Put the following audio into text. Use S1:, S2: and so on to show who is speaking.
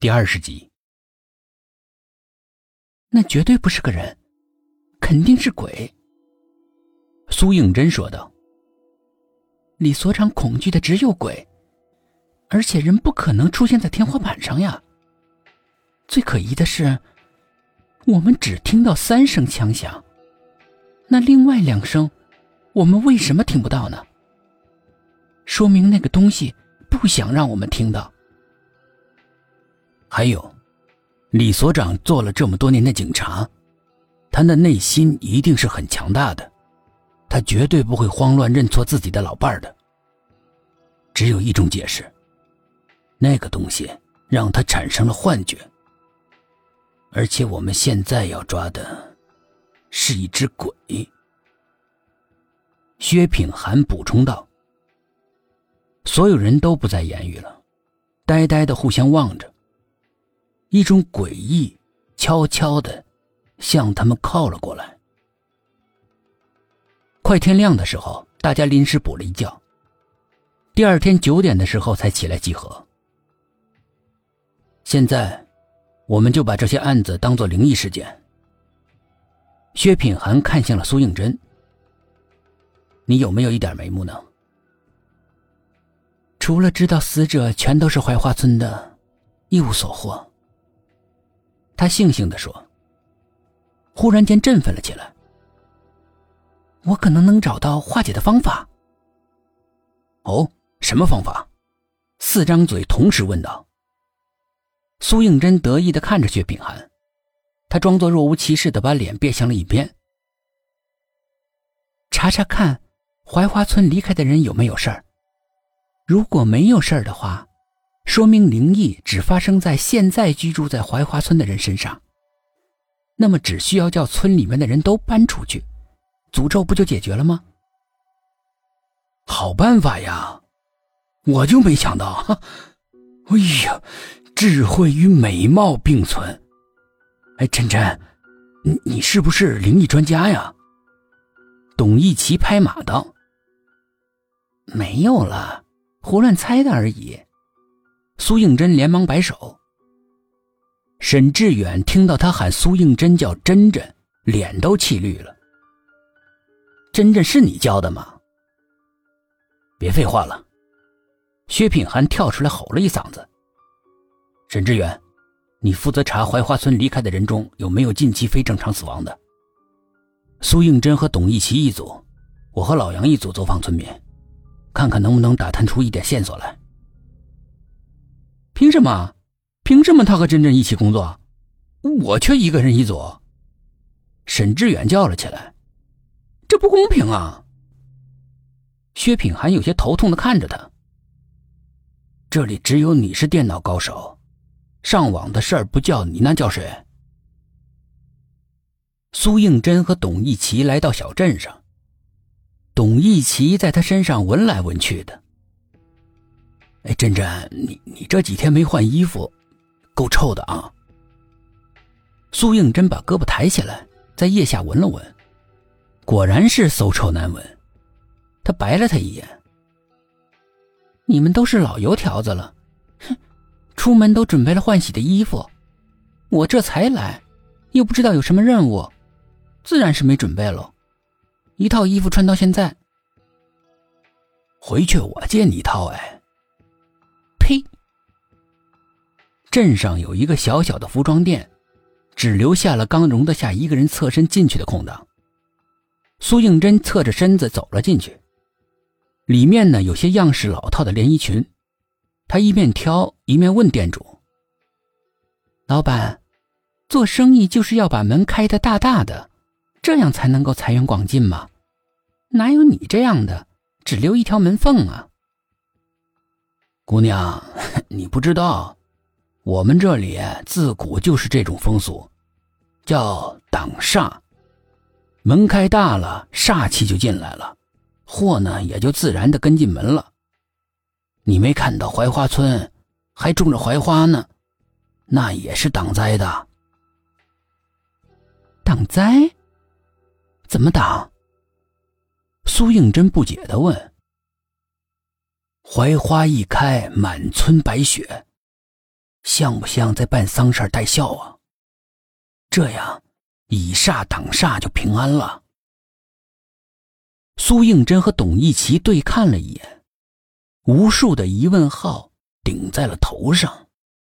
S1: 第二十集，
S2: 那绝对不是个人，肯定是鬼。
S1: 苏应真说道：“
S2: 李所长恐惧的只有鬼，而且人不可能出现在天花板上呀。最可疑的是，我们只听到三声枪响，那另外两声，我们为什么听不到呢？说明那个东西不想让我们听到。”
S1: 还有，李所长做了这么多年的警察，他的内心一定是很强大的，他绝对不会慌乱认错自己的老伴儿的。只有一种解释，那个东西让他产生了幻觉，而且我们现在要抓的，是一只鬼。薛品涵补充道。所有人都不再言语了，呆呆的互相望着。一种诡异，悄悄的向他们靠了过来。快天亮的时候，大家临时补了一觉。第二天九点的时候才起来集合。现在，我们就把这些案子当做灵异事件。薛品涵看向了苏应真：“你有没有一点眉目呢？
S2: 除了知道死者全都是槐花村的，一无所获。”
S1: 他悻悻地说：“忽然间振奋了起来。
S2: 我可能能找到化解的方法。”“
S1: 哦，什么方法？”四张嘴同时问道。苏应真得意的看着薛品涵，他装作若无其事的把脸别向了一边。
S2: 查查看，槐花村离开的人有没有事儿？如果没有事儿的话。说明灵异只发生在现在居住在槐花村的人身上，那么只需要叫村里面的人都搬出去，诅咒不就解决了吗？
S1: 好办法呀，我就没想到，哎呀，智慧与美貌并存。哎，晨晨，你你是不是灵异专家呀？董一奇拍马道：“
S2: 没有了，胡乱猜的而已。”
S1: 苏应真连忙摆手。沈志远听到他喊苏应真叫真真，脸都气绿了。真真是你叫的吗？别废话了！薛品涵跳出来吼了一嗓子。沈志远，你负责查槐花村离开的人中有没有近期非正常死亡的。苏应真和董一奇一组，我和老杨一组走访村民，看看能不能打探出一点线索来。
S2: 凭什么？凭什么他和珍珍一起工作，我却一个人一组？
S1: 沈志远叫了起来：“
S2: 这不公平啊！”
S1: 薛品涵有些头痛的看着他：“这里只有你是电脑高手，上网的事儿不叫你，那叫谁？”苏应真和董一奇来到小镇上，董一奇在他身上闻来闻去的。哎，珍珍，你你这几天没换衣服，够臭的啊！苏应真把胳膊抬起来，在腋下闻了闻，果然是馊臭难闻。他白了他一眼：“
S2: 你们都是老油条子了，哼，出门都准备了换洗的衣服，我这才来，又不知道有什么任务，自然是没准备喽。一套衣服穿到现在，
S1: 回去我借你一套，哎。”呸！镇上有一个小小的服装店，只留下了刚容得下一个人侧身进去的空档。苏应真侧着身子走了进去，里面呢有些样式老套的连衣裙。他一面挑一面问店主：“
S2: 老板，做生意就是要把门开得大大的，这样才能够财源广进嘛？哪有你这样的，只留一条门缝啊？”
S1: 姑娘，你不知道，我们这里自古就是这种风俗，叫挡煞。门开大了，煞气就进来了，祸呢也就自然的跟进门了。你没看到槐花村还种着槐花呢，那也是挡灾的。
S2: 挡灾？怎么挡？
S1: 苏应真不解的问。槐花一开，满村白雪。像不像在办丧事带孝啊？这样以煞挡煞就平安了。苏应真和董一奇对看了一眼，无数的疑问号顶在了头上。